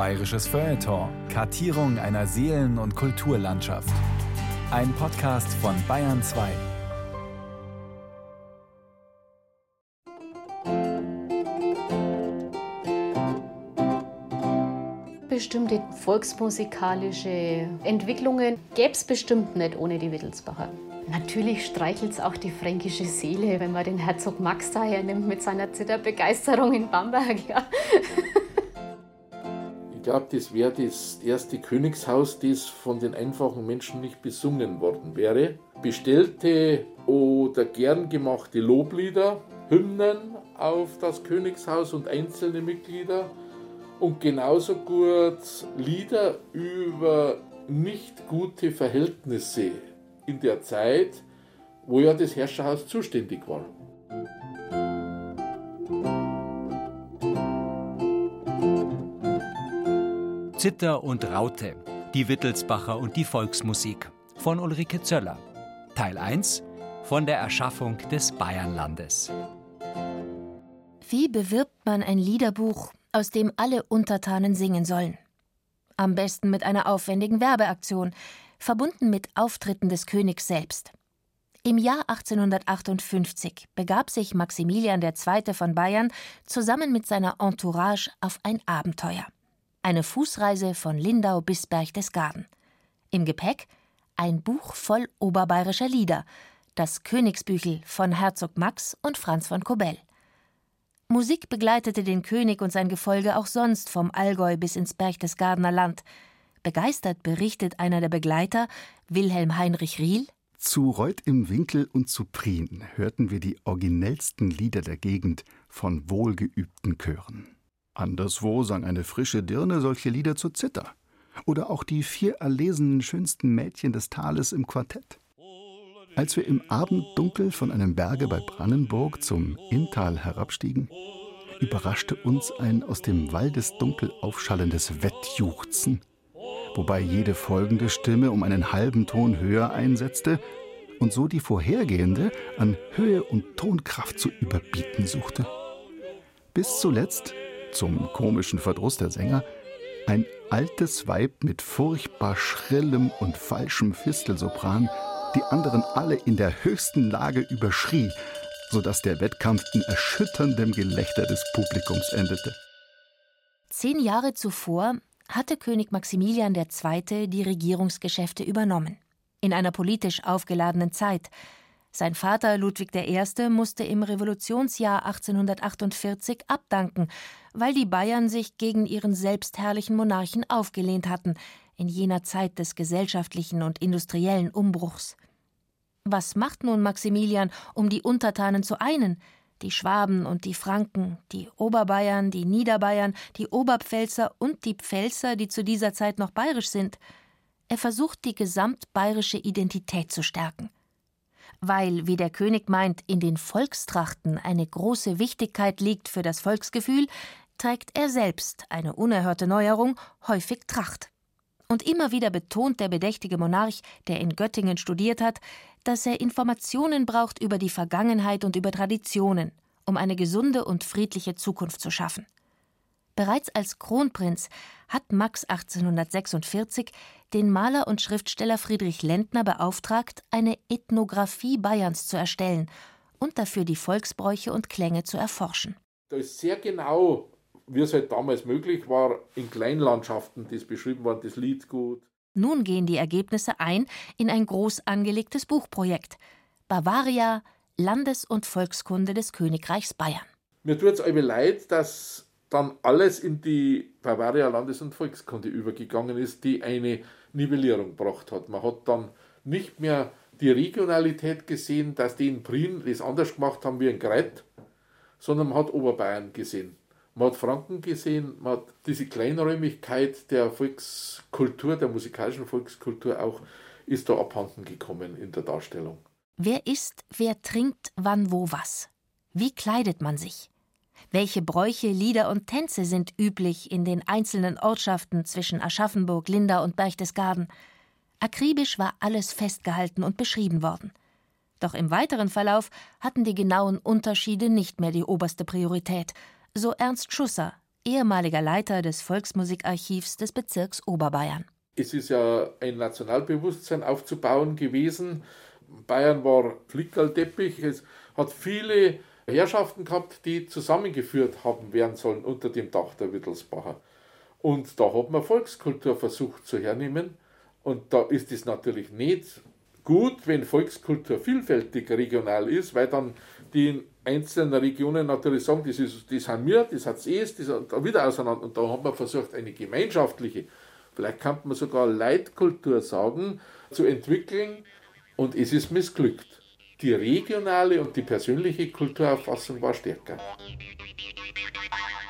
Bayerisches Feuilleton. Kartierung einer Seelen- und Kulturlandschaft. Ein Podcast von Bayern 2. Bestimmte volksmusikalische Entwicklungen gäbe es bestimmt nicht ohne die Wittelsbacher. Natürlich streichelt es auch die fränkische Seele, wenn man den Herzog Max da hernimmt mit seiner Zitterbegeisterung in Bamberg. Ja. Ich glaube, das wäre das erste Königshaus, das von den einfachen Menschen nicht besungen worden wäre. Bestellte oder gern gemachte Loblieder, Hymnen auf das Königshaus und einzelne Mitglieder und genauso gut Lieder über nicht gute Verhältnisse in der Zeit, wo ja das Herrscherhaus zuständig war. Zitter und Raute, die Wittelsbacher und die Volksmusik von Ulrike Zöller. Teil 1 von der Erschaffung des Bayernlandes. Wie bewirbt man ein Liederbuch, aus dem alle Untertanen singen sollen? Am besten mit einer aufwendigen Werbeaktion, verbunden mit Auftritten des Königs selbst. Im Jahr 1858 begab sich Maximilian II. von Bayern zusammen mit seiner Entourage auf ein Abenteuer. Eine Fußreise von Lindau bis Berchtesgaden. Im Gepäck ein Buch voll oberbayerischer Lieder, das Königsbüchel von Herzog Max und Franz von Kobell. Musik begleitete den König und sein Gefolge auch sonst vom Allgäu bis ins Berchtesgadener Land. Begeistert berichtet einer der Begleiter, Wilhelm Heinrich Riel. Zu Reuth im Winkel und zu Prien hörten wir die originellsten Lieder der Gegend von wohlgeübten Chören. Anderswo sang eine frische Dirne solche Lieder zur Zither. Oder auch die vier erlesenen schönsten Mädchen des Tales im Quartett. Als wir im Abenddunkel von einem Berge bei Brandenburg zum Inntal herabstiegen, überraschte uns ein aus dem Waldesdunkel aufschallendes Wettjuchzen wobei jede folgende Stimme um einen halben Ton höher einsetzte und so die vorhergehende an Höhe und Tonkraft zu überbieten suchte. Bis zuletzt, zum komischen Verdruss der Sänger, ein altes Weib mit furchtbar schrillem und falschem Fistelsopran die anderen alle in der höchsten Lage überschrie, so dass der Wettkampf in erschütterndem Gelächter des Publikums endete. Zehn Jahre zuvor hatte König Maximilian II. die Regierungsgeschäfte übernommen. In einer politisch aufgeladenen Zeit. Sein Vater Ludwig I. musste im Revolutionsjahr 1848 abdanken, weil die Bayern sich gegen ihren selbstherrlichen Monarchen aufgelehnt hatten, in jener Zeit des gesellschaftlichen und industriellen Umbruchs. Was macht nun Maximilian, um die Untertanen zu einen? die Schwaben und die Franken, die Oberbayern, die Niederbayern, die Oberpfälzer und die Pfälzer, die zu dieser Zeit noch bayerisch sind. Er versucht, die gesamtbayerische Identität zu stärken. Weil, wie der König meint, in den Volkstrachten eine große Wichtigkeit liegt für das Volksgefühl, trägt er selbst, eine unerhörte Neuerung, häufig Tracht. Und immer wieder betont der bedächtige Monarch, der in Göttingen studiert hat, dass er Informationen braucht über die Vergangenheit und über Traditionen, um eine gesunde und friedliche Zukunft zu schaffen. Bereits als Kronprinz hat Max 1846 den Maler und Schriftsteller Friedrich Lentner beauftragt, eine Ethnographie Bayerns zu erstellen und dafür die Volksbräuche und Klänge zu erforschen. Da ist sehr genau wie es halt damals möglich war, in Kleinlandschaften, das beschrieben war, das Liedgut. Nun gehen die Ergebnisse ein in ein groß angelegtes Buchprojekt. Bavaria, Landes- und Volkskunde des Königreichs Bayern. Mir tut es aber leid, dass dann alles in die Bavaria Landes- und Volkskunde übergegangen ist, die eine Nivellierung gebracht hat. Man hat dann nicht mehr die Regionalität gesehen, dass die in Prien das anders gemacht haben wie in Greit, sondern man hat Oberbayern gesehen. Man hat Franken gesehen, man hat diese Kleinräumigkeit der Volkskultur, der musikalischen Volkskultur auch, ist da abhanden gekommen in der Darstellung. Wer isst, wer trinkt, wann, wo, was? Wie kleidet man sich? Welche Bräuche, Lieder und Tänze sind üblich in den einzelnen Ortschaften zwischen Aschaffenburg, Lindau und Berchtesgaden? Akribisch war alles festgehalten und beschrieben worden. Doch im weiteren Verlauf hatten die genauen Unterschiede nicht mehr die oberste Priorität, so Ernst Schusser, ehemaliger Leiter des Volksmusikarchivs des Bezirks Oberbayern. Es ist ja ein Nationalbewusstsein aufzubauen gewesen. Bayern war Flickerlteppich. Es hat viele Herrschaften gehabt, die zusammengeführt haben werden sollen unter dem Dach der Wittelsbacher. Und da hat man Volkskultur versucht zu hernehmen. Und da ist es natürlich nicht gut, wenn Volkskultur vielfältig regional ist, weil dann die einzelnen Regionen natürlich sagen, das, ist, das haben wir, das hat es eh, das da wieder auseinander. Und da hat man versucht, eine gemeinschaftliche, vielleicht kann man sogar Leitkultur sagen, zu entwickeln. Und es ist missglückt. Die regionale und die persönliche Kulturauffassung war stärker.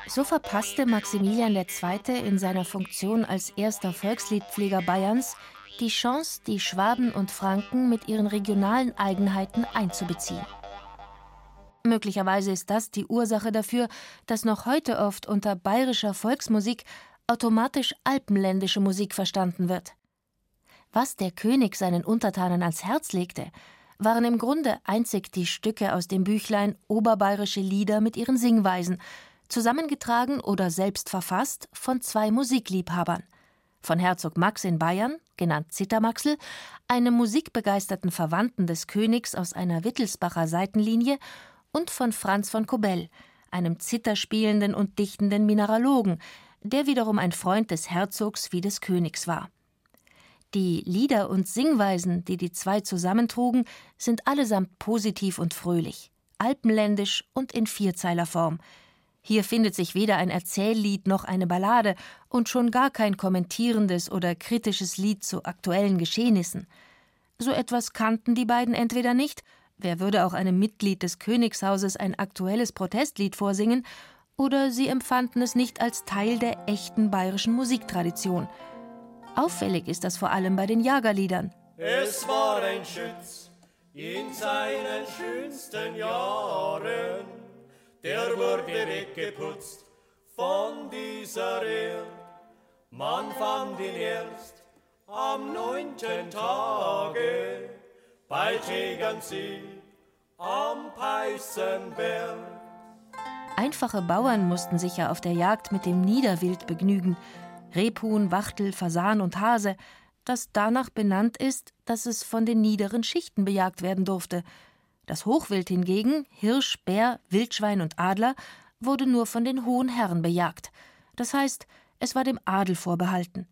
So verpasste Maximilian II. in seiner Funktion als erster Volksliedpfleger Bayerns die Chance, die Schwaben und Franken mit ihren regionalen Eigenheiten einzubeziehen. Möglicherweise ist das die Ursache dafür, dass noch heute oft unter bayerischer Volksmusik automatisch alpenländische Musik verstanden wird. Was der König seinen Untertanen ans Herz legte, waren im Grunde einzig die Stücke aus dem Büchlein Oberbayerische Lieder mit ihren Singweisen, zusammengetragen oder selbst verfasst von zwei Musikliebhabern – von Herzog Max in Bayern, genannt Zittermaxel, einem musikbegeisterten Verwandten des Königs aus einer Wittelsbacher Seitenlinie, und von Franz von Kobell, einem zitterspielenden und dichtenden Mineralogen, der wiederum ein Freund des Herzogs wie des Königs war. Die Lieder und Singweisen, die die zwei zusammentrugen, sind allesamt positiv und fröhlich, alpenländisch und in Vierzeilerform, hier findet sich weder ein Erzähllied noch eine Ballade und schon gar kein kommentierendes oder kritisches Lied zu aktuellen Geschehnissen. So etwas kannten die beiden entweder nicht, wer würde auch einem Mitglied des Königshauses ein aktuelles Protestlied vorsingen, oder sie empfanden es nicht als Teil der echten bayerischen Musiktradition. Auffällig ist das vor allem bei den Jagerliedern. Es war ein Schütz in seinen schönsten Jahren der wurde weggeputzt von dieser Erd. Man fand ihn erst am neunten Tage bei Tegernsee am Peißenberg. Einfache Bauern mussten sich ja auf der Jagd mit dem Niederwild begnügen. Rebhuhn, Wachtel, Fasan und Hase, das danach benannt ist, dass es von den niederen Schichten bejagt werden durfte – das Hochwild hingegen, Hirsch, Bär, Wildschwein und Adler, wurde nur von den hohen Herren bejagt. Das heißt, es war dem Adel vorbehalten.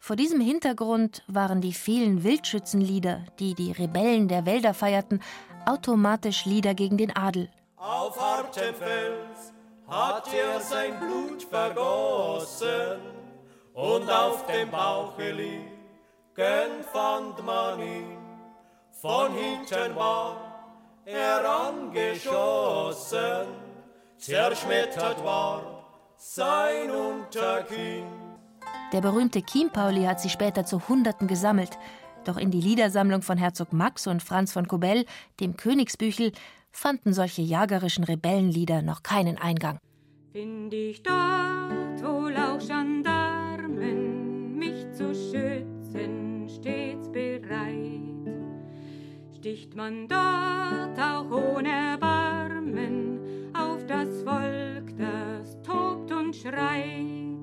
Vor diesem Hintergrund waren die vielen Wildschützenlieder, die die Rebellen der Wälder feierten, automatisch Lieder gegen den Adel. Auf hartem Fels hat er sein Blut vergossen und auf dem Bauche liegend fand man ihn. Von hinten war herangeschossen, zerschmettert war sein Unterkinn. Der berühmte Chiempauli hat sie später zu Hunderten gesammelt. Doch in die Liedersammlung von Herzog Max und Franz von Kobell, dem Königsbüchel, fanden solche jagerischen Rebellenlieder noch keinen Eingang. Find ich dort wohl auch Gendarmen, zu schützen, stets bereit sticht man dort auch ohne Erbarmen auf das Volk, das tobt und schreit.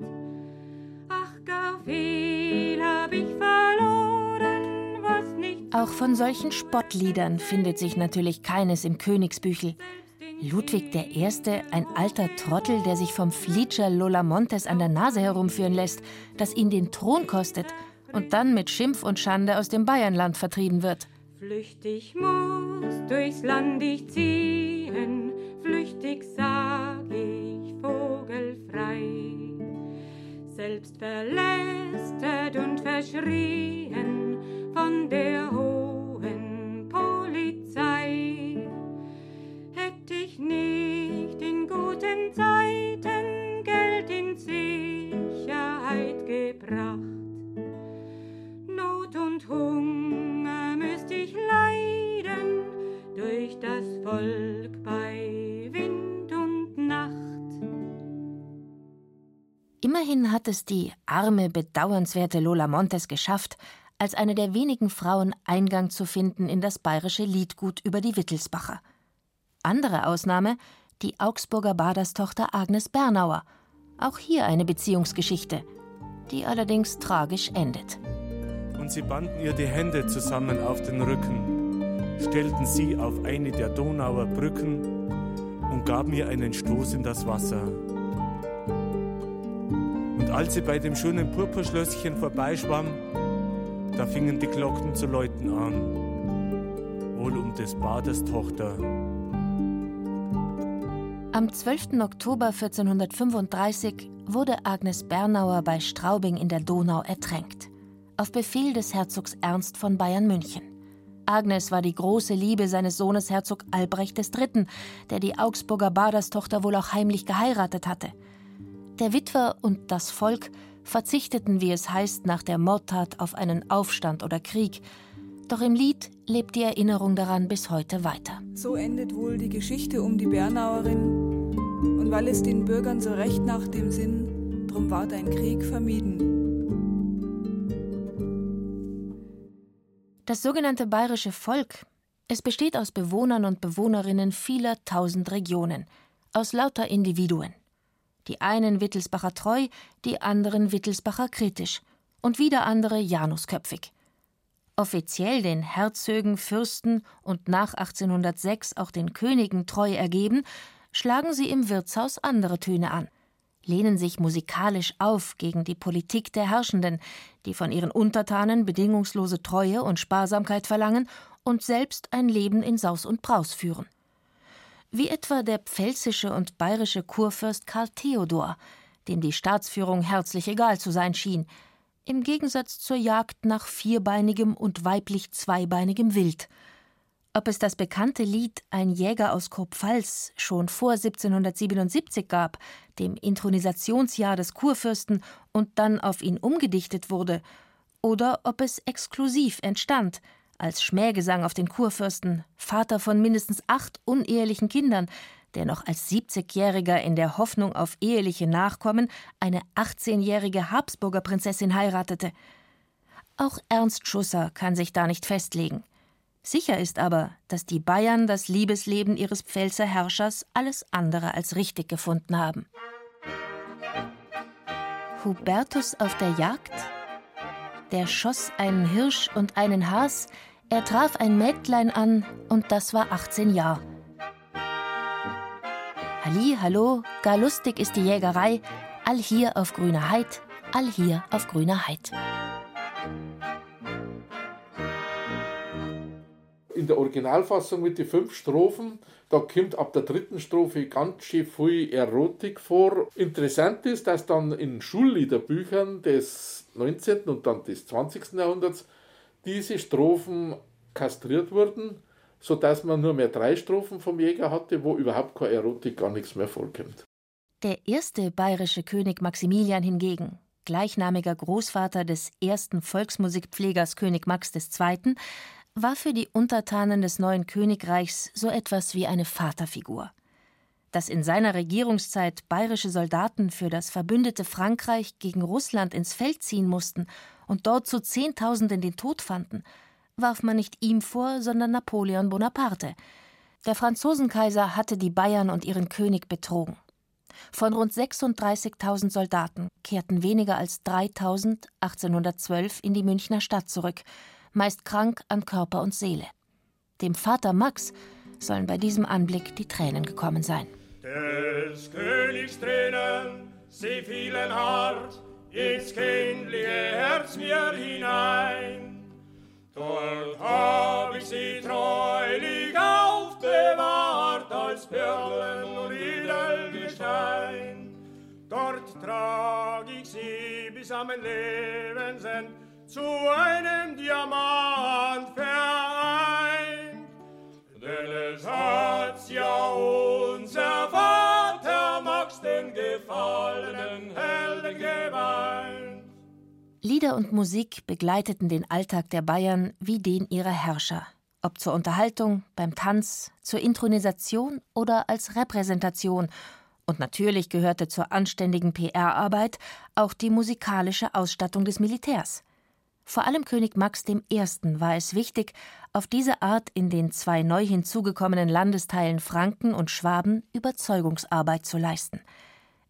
Ach, gar viel hab ich verloren, was nicht. Auch von solchen Spottliedern findet sich natürlich keines im Königsbüchel. Ludwig I., ein alter Trottel, der sich vom Flietscher Lola Montes an der Nase herumführen lässt, das ihn den Thron kostet und dann mit Schimpf und Schande aus dem Bayernland vertrieben wird. Flüchtig muss durchs Land ich ziehen, flüchtig sag ich vogelfrei. Selbst verlästet und verschrien es die arme, bedauernswerte Lola Montes geschafft, als eine der wenigen Frauen Eingang zu finden in das bayerische Liedgut über die Wittelsbacher. Andere Ausnahme die Augsburger Baderstochter Agnes Bernauer, Auch hier eine Beziehungsgeschichte, die allerdings tragisch endet. Und sie banden ihr die Hände zusammen auf den Rücken, stellten sie auf eine der Donauer Brücken und gaben ihr einen Stoß in das Wasser. Und als sie bei dem schönen Purpurschlösschen vorbeischwamm, da fingen die Glocken zu läuten an. Wohl um des Baders Tochter. Am 12. Oktober 1435 wurde Agnes Bernauer bei Straubing in der Donau ertränkt. Auf Befehl des Herzogs Ernst von Bayern München. Agnes war die große Liebe seines Sohnes Herzog Albrecht III., der die Augsburger Baderstochter wohl auch heimlich geheiratet hatte. Der Witwer und das Volk verzichteten, wie es heißt, nach der Mordtat auf einen Aufstand oder Krieg. Doch im Lied lebt die Erinnerung daran bis heute weiter. So endet wohl die Geschichte um die Bernauerin. Und weil es den Bürgern so recht nach dem Sinn, drum ward ein Krieg vermieden. Das sogenannte bayerische Volk, es besteht aus Bewohnern und Bewohnerinnen vieler tausend Regionen, aus lauter Individuen. Die einen Wittelsbacher treu, die anderen Wittelsbacher kritisch. Und wieder andere Janusköpfig. Offiziell den Herzögen, Fürsten und nach 1806 auch den Königen treu ergeben, schlagen sie im Wirtshaus andere Töne an, lehnen sich musikalisch auf gegen die Politik der Herrschenden, die von ihren Untertanen bedingungslose Treue und Sparsamkeit verlangen und selbst ein Leben in Saus und Braus führen wie etwa der pfälzische und bayerische Kurfürst Karl Theodor, dem die Staatsführung herzlich egal zu sein schien, im Gegensatz zur Jagd nach vierbeinigem und weiblich zweibeinigem Wild. Ob es das bekannte Lied Ein Jäger aus Kurpfalz schon vor 1777 gab, dem Inthronisationsjahr des Kurfürsten, und dann auf ihn umgedichtet wurde, oder ob es exklusiv entstand, als Schmähgesang auf den Kurfürsten, Vater von mindestens acht unehelichen Kindern, der noch als 70-Jähriger in der Hoffnung auf eheliche Nachkommen eine 18-jährige Habsburger Prinzessin heiratete. Auch Ernst Schusser kann sich da nicht festlegen. Sicher ist aber, dass die Bayern das Liebesleben ihres Pfälzer Herrschers alles andere als richtig gefunden haben. Hubertus auf der Jagd? Der schoss einen Hirsch und einen Has, er traf ein Mägdlein an und das war 18 Jahr. Halli, hallo, gar lustig ist die Jägerei, all hier auf grüner Heid, all hier auf grüner Heid. In der Originalfassung mit den fünf Strophen, da kommt ab der dritten Strophe ganz schön viel Erotik vor. Interessant ist, dass dann in Schulliederbüchern des 19. und dann des 20. Jahrhunderts diese Strophen kastriert wurden, sodass man nur mehr drei Strophen vom Jäger hatte, wo überhaupt keine Erotik, gar nichts mehr vorkommt. Der erste bayerische König Maximilian hingegen, gleichnamiger Großvater des ersten Volksmusikpflegers König Max II., war für die Untertanen des neuen Königreichs so etwas wie eine Vaterfigur. Dass in seiner Regierungszeit bayerische Soldaten für das verbündete Frankreich gegen Russland ins Feld ziehen mussten und dort zu Zehntausenden den Tod fanden, warf man nicht ihm vor, sondern Napoleon Bonaparte. Der Franzosenkaiser hatte die Bayern und ihren König betrogen. Von rund 36.000 Soldaten kehrten weniger als 3.000 1812 in die Münchner Stadt zurück, meist krank an Körper und Seele. Dem Vater Max sollen bei diesem Anblick die Tränen gekommen sein. Des Königs Tränen, sie fielen hart ins kindliche Herz mir hinein. Dort hab ich sie treulich aufbewahrt als Perlen und Edelgestein. Dort trag ich sie bis am Lebensend zu einem Diamant vereint. Denn es hat ja unser Vater Max den gefallenen Helden geweint. Lieder und Musik begleiteten den Alltag der Bayern wie den ihrer Herrscher, ob zur Unterhaltung, beim Tanz, zur Intronisation oder als Repräsentation. Und natürlich gehörte zur anständigen PR-Arbeit auch die musikalische Ausstattung des Militärs. Vor allem König Max I. war es wichtig, auf diese Art in den zwei neu hinzugekommenen Landesteilen Franken und Schwaben Überzeugungsarbeit zu leisten.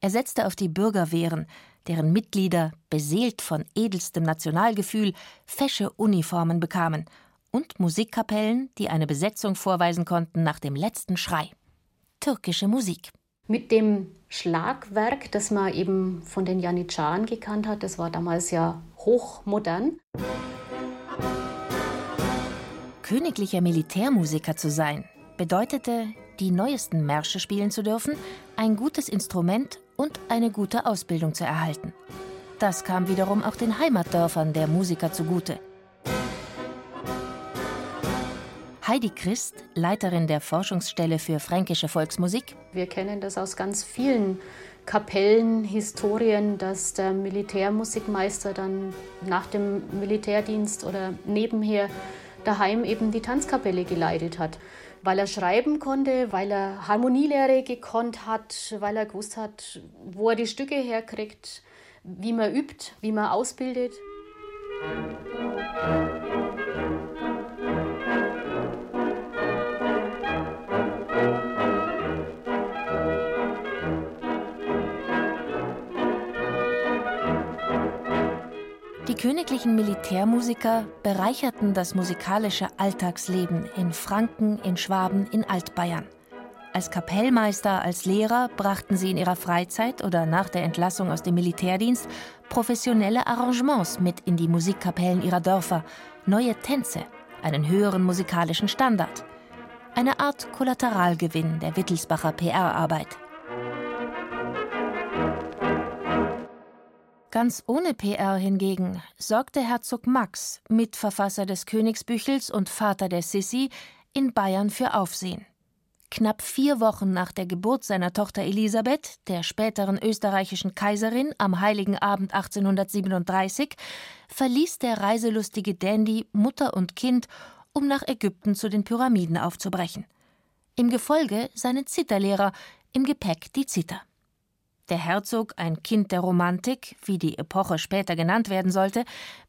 Er setzte auf die Bürgerwehren, deren Mitglieder, beseelt von edelstem Nationalgefühl, fesche Uniformen bekamen und Musikkapellen, die eine Besetzung vorweisen konnten nach dem letzten Schrei. Türkische Musik. Mit dem Schlagwerk, das man eben von den Janitscharen gekannt hat, das war damals ja hochmodern. Königlicher Militärmusiker zu sein, bedeutete, die neuesten Märsche spielen zu dürfen, ein gutes Instrument und eine gute Ausbildung zu erhalten. Das kam wiederum auch den Heimatdörfern der Musiker zugute. Heidi Christ, Leiterin der Forschungsstelle für fränkische Volksmusik. Wir kennen das aus ganz vielen Kapellen, Historien, dass der Militärmusikmeister dann nach dem Militärdienst oder nebenher daheim eben die Tanzkapelle geleitet hat. Weil er schreiben konnte, weil er Harmonielehre gekonnt hat, weil er gewusst hat, wo er die Stücke herkriegt, wie man übt, wie man ausbildet. Königlichen Militärmusiker bereicherten das musikalische Alltagsleben in Franken, in Schwaben, in Altbayern. Als Kapellmeister, als Lehrer brachten sie in ihrer Freizeit oder nach der Entlassung aus dem Militärdienst professionelle Arrangements mit in die Musikkapellen ihrer Dörfer, neue Tänze, einen höheren musikalischen Standard. Eine Art Kollateralgewinn der Wittelsbacher PR-Arbeit. Ganz ohne PR hingegen sorgte Herzog Max, Mitverfasser des Königsbüchels und Vater der Sissi, in Bayern für Aufsehen. Knapp vier Wochen nach der Geburt seiner Tochter Elisabeth, der späteren österreichischen Kaiserin, am Heiligen Abend 1837, verließ der reiselustige Dandy Mutter und Kind, um nach Ägypten zu den Pyramiden aufzubrechen. Im Gefolge seine Zitterlehrer, im Gepäck die Zither. Der Herzog, ein Kind der Romantik, wie die Epoche später genannt werden sollte,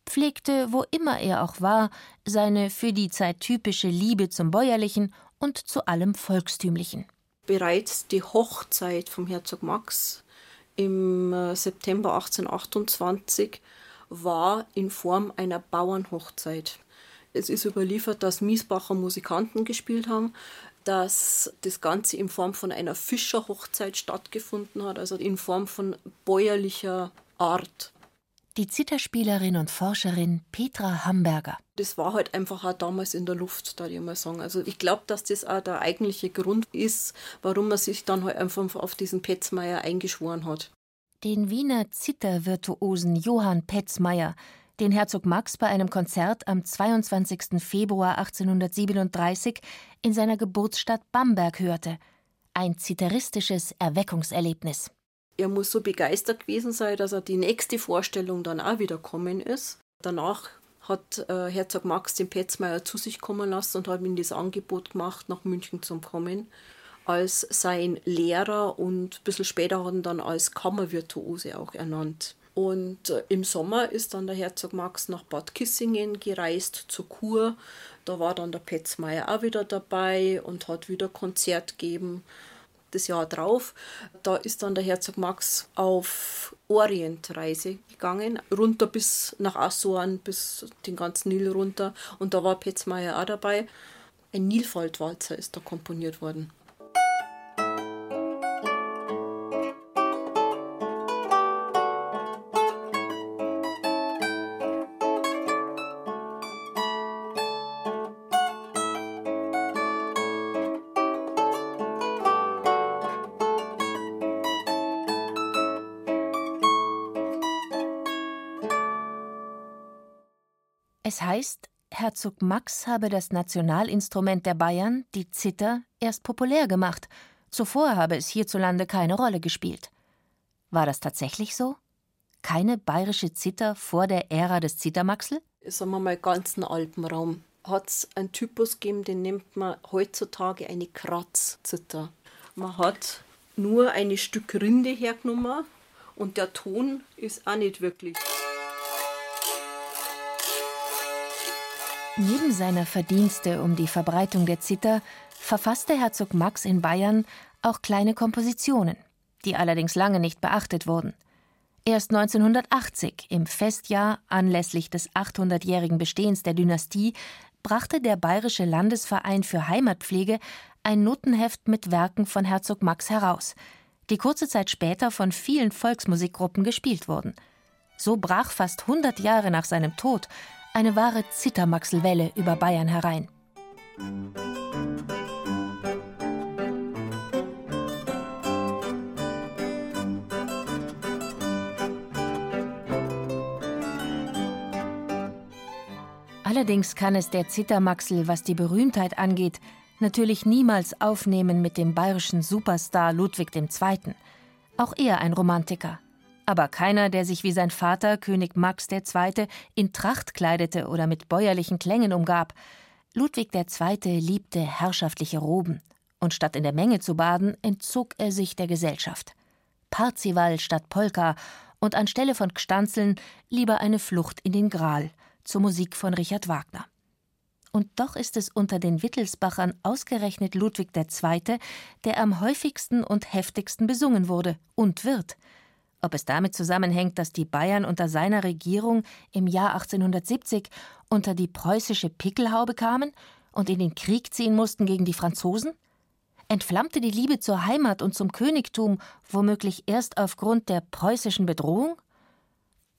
pflegte, wo immer er auch war, seine für die Zeit typische Liebe zum Bäuerlichen und zu allem Volkstümlichen. Bereits die Hochzeit vom Herzog Max im äh, September 1828 war in Form einer Bauernhochzeit. Es ist überliefert, dass Miesbacher Musikanten gespielt haben, dass das Ganze in Form von einer Fischerhochzeit stattgefunden hat, also in Form von bäuerlicher Art. Die Zitterspielerin und Forscherin Petra Hamberger. Das war halt einfach auch damals in der Luft, da ich mal sagen. Also ich glaube, dass das auch der eigentliche Grund ist, warum man sich dann halt einfach auf diesen Petzmeier eingeschworen hat. Den Wiener Zittervirtuosen Johann Petzmeier den Herzog Max bei einem Konzert am 22. Februar 1837 in seiner Geburtsstadt Bamberg hörte. Ein zitteristisches Erweckungserlebnis. Er muss so begeistert gewesen sein, dass er die nächste Vorstellung dann auch wieder kommen ist. Danach hat äh, Herzog Max den Petzmeier zu sich kommen lassen und hat ihm das Angebot gemacht, nach München zu kommen, als sein Lehrer und ein bisschen später hat ihn dann als Kammervirtuose auch ernannt. Und äh, im Sommer ist dann der Herzog Max nach Bad Kissingen gereist zur Kur. Da war dann der Petzmeier auch wieder dabei und hat wieder Konzert gegeben. Das Jahr drauf, da ist dann der Herzog Max auf Orientreise gegangen, runter bis nach Assuan, bis den ganzen Nil runter. Und da war Petzmeier auch dabei. Ein Nilfaltwalzer ist da komponiert worden. Es heißt, Herzog Max habe das Nationalinstrument der Bayern, die Zither, erst populär gemacht. Zuvor habe es hierzulande keine Rolle gespielt. War das tatsächlich so? Keine bayerische Zither vor der Ära des Zittermaxel? Sagen wir mal, ganzen Alpenraum hat es einen Typus gegeben, den nennt man heutzutage eine Kratzzither. Man hat nur ein Stück Rinde hergenommen und der Ton ist auch nicht wirklich. Neben seiner Verdienste um die Verbreitung der Zither verfasste Herzog Max in Bayern auch kleine Kompositionen. die allerdings lange nicht beachtet wurden. Erst 1980, im Festjahr anlässlich des 800-jährigen Bestehens der Dynastie, brachte der Bayerische Landesverein für Heimatpflege ein Notenheft mit Werken von Herzog Max heraus, die kurze Zeit später von vielen Volksmusikgruppen gespielt wurden. So brach fast 100 Jahre nach seinem Tod eine wahre Zittermaxelwelle über Bayern herein. Allerdings kann es der Zittermaxel, was die Berühmtheit angeht, natürlich niemals aufnehmen mit dem bayerischen Superstar Ludwig II. Auch er ein Romantiker. Aber keiner, der sich wie sein Vater, König Max II., in Tracht kleidete oder mit bäuerlichen Klängen umgab. Ludwig II. liebte herrschaftliche Roben. Und statt in der Menge zu baden, entzog er sich der Gesellschaft. Parzival statt Polka und anstelle von Gstanzeln lieber eine Flucht in den Gral zur Musik von Richard Wagner. Und doch ist es unter den Wittelsbachern ausgerechnet Ludwig II., der am häufigsten und heftigsten besungen wurde und wird. Ob es damit zusammenhängt, dass die Bayern unter seiner Regierung im Jahr 1870 unter die preußische Pickelhaube kamen und in den Krieg ziehen mussten gegen die Franzosen? Entflammte die Liebe zur Heimat und zum Königtum womöglich erst aufgrund der preußischen Bedrohung?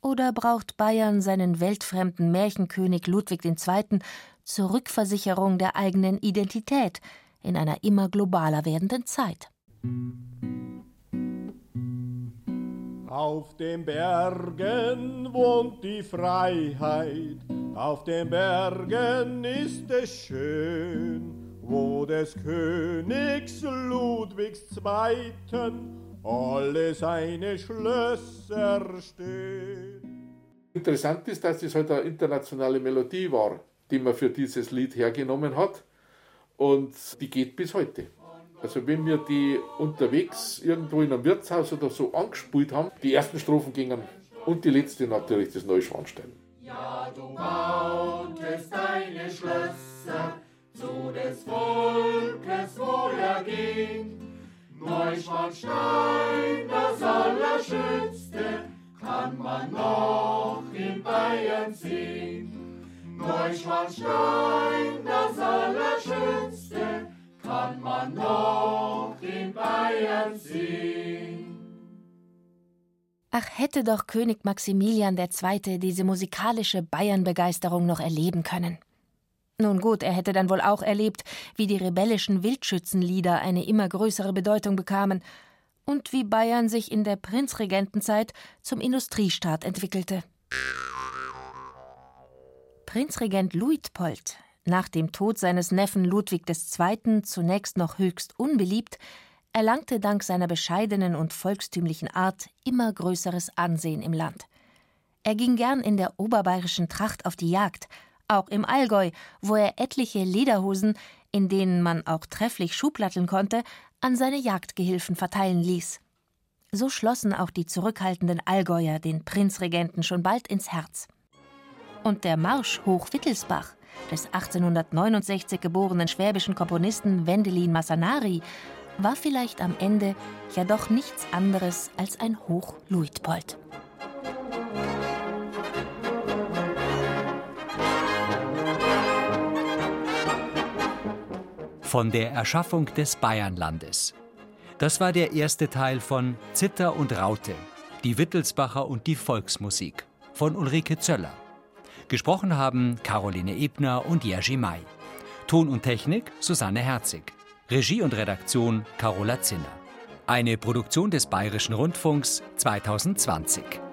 Oder braucht Bayern seinen weltfremden Märchenkönig Ludwig II zur Rückversicherung der eigenen Identität in einer immer globaler werdenden Zeit. Auf den Bergen wohnt die Freiheit, auf den Bergen ist es schön, wo des Königs Ludwigs Zweiten alle seine Schlösser stehen. Interessant ist, dass es halt eine internationale Melodie war die man für dieses Lied hergenommen hat. Und die geht bis heute. Also wenn wir die unterwegs irgendwo in einem Wirtshaus oder so angespielt haben, die ersten Strophen gingen und die letzte natürlich das Neuschwanstein. Ja, du bautest deine Schlösser zu des Volkes Wohlergehen. Neuschwanstein, das Allerschönste, kann man noch in Bayern sehen. Neuschwanstein, das Allerschönste, kann man noch in Bayern sehen. Ach, hätte doch König Maximilian II. diese musikalische Bayernbegeisterung noch erleben können. Nun gut, er hätte dann wohl auch erlebt, wie die rebellischen Wildschützenlieder eine immer größere Bedeutung bekamen und wie Bayern sich in der Prinzregentenzeit zum Industriestaat entwickelte. Prinzregent Luitpold, nach dem Tod seines Neffen Ludwig II. zunächst noch höchst unbeliebt, erlangte dank seiner bescheidenen und volkstümlichen Art immer größeres Ansehen im Land. Er ging gern in der oberbayerischen Tracht auf die Jagd, auch im Allgäu, wo er etliche Lederhosen, in denen man auch trefflich Schublatteln konnte, an seine Jagdgehilfen verteilen ließ. So schlossen auch die zurückhaltenden Allgäuer den Prinzregenten schon bald ins Herz. Und der Marsch hoch Wittelsbach des 1869 geborenen schwäbischen Komponisten Wendelin Massanari war vielleicht am Ende ja doch nichts anderes als ein Hoch Luitpold. Von der Erschaffung des Bayernlandes. Das war der erste Teil von Zitter und Raute, die Wittelsbacher und die Volksmusik von Ulrike Zöller. Gesprochen haben Caroline Ebner und Jerzy May. Ton und Technik Susanne Herzig. Regie und Redaktion Carola Zinner. Eine Produktion des Bayerischen Rundfunks 2020.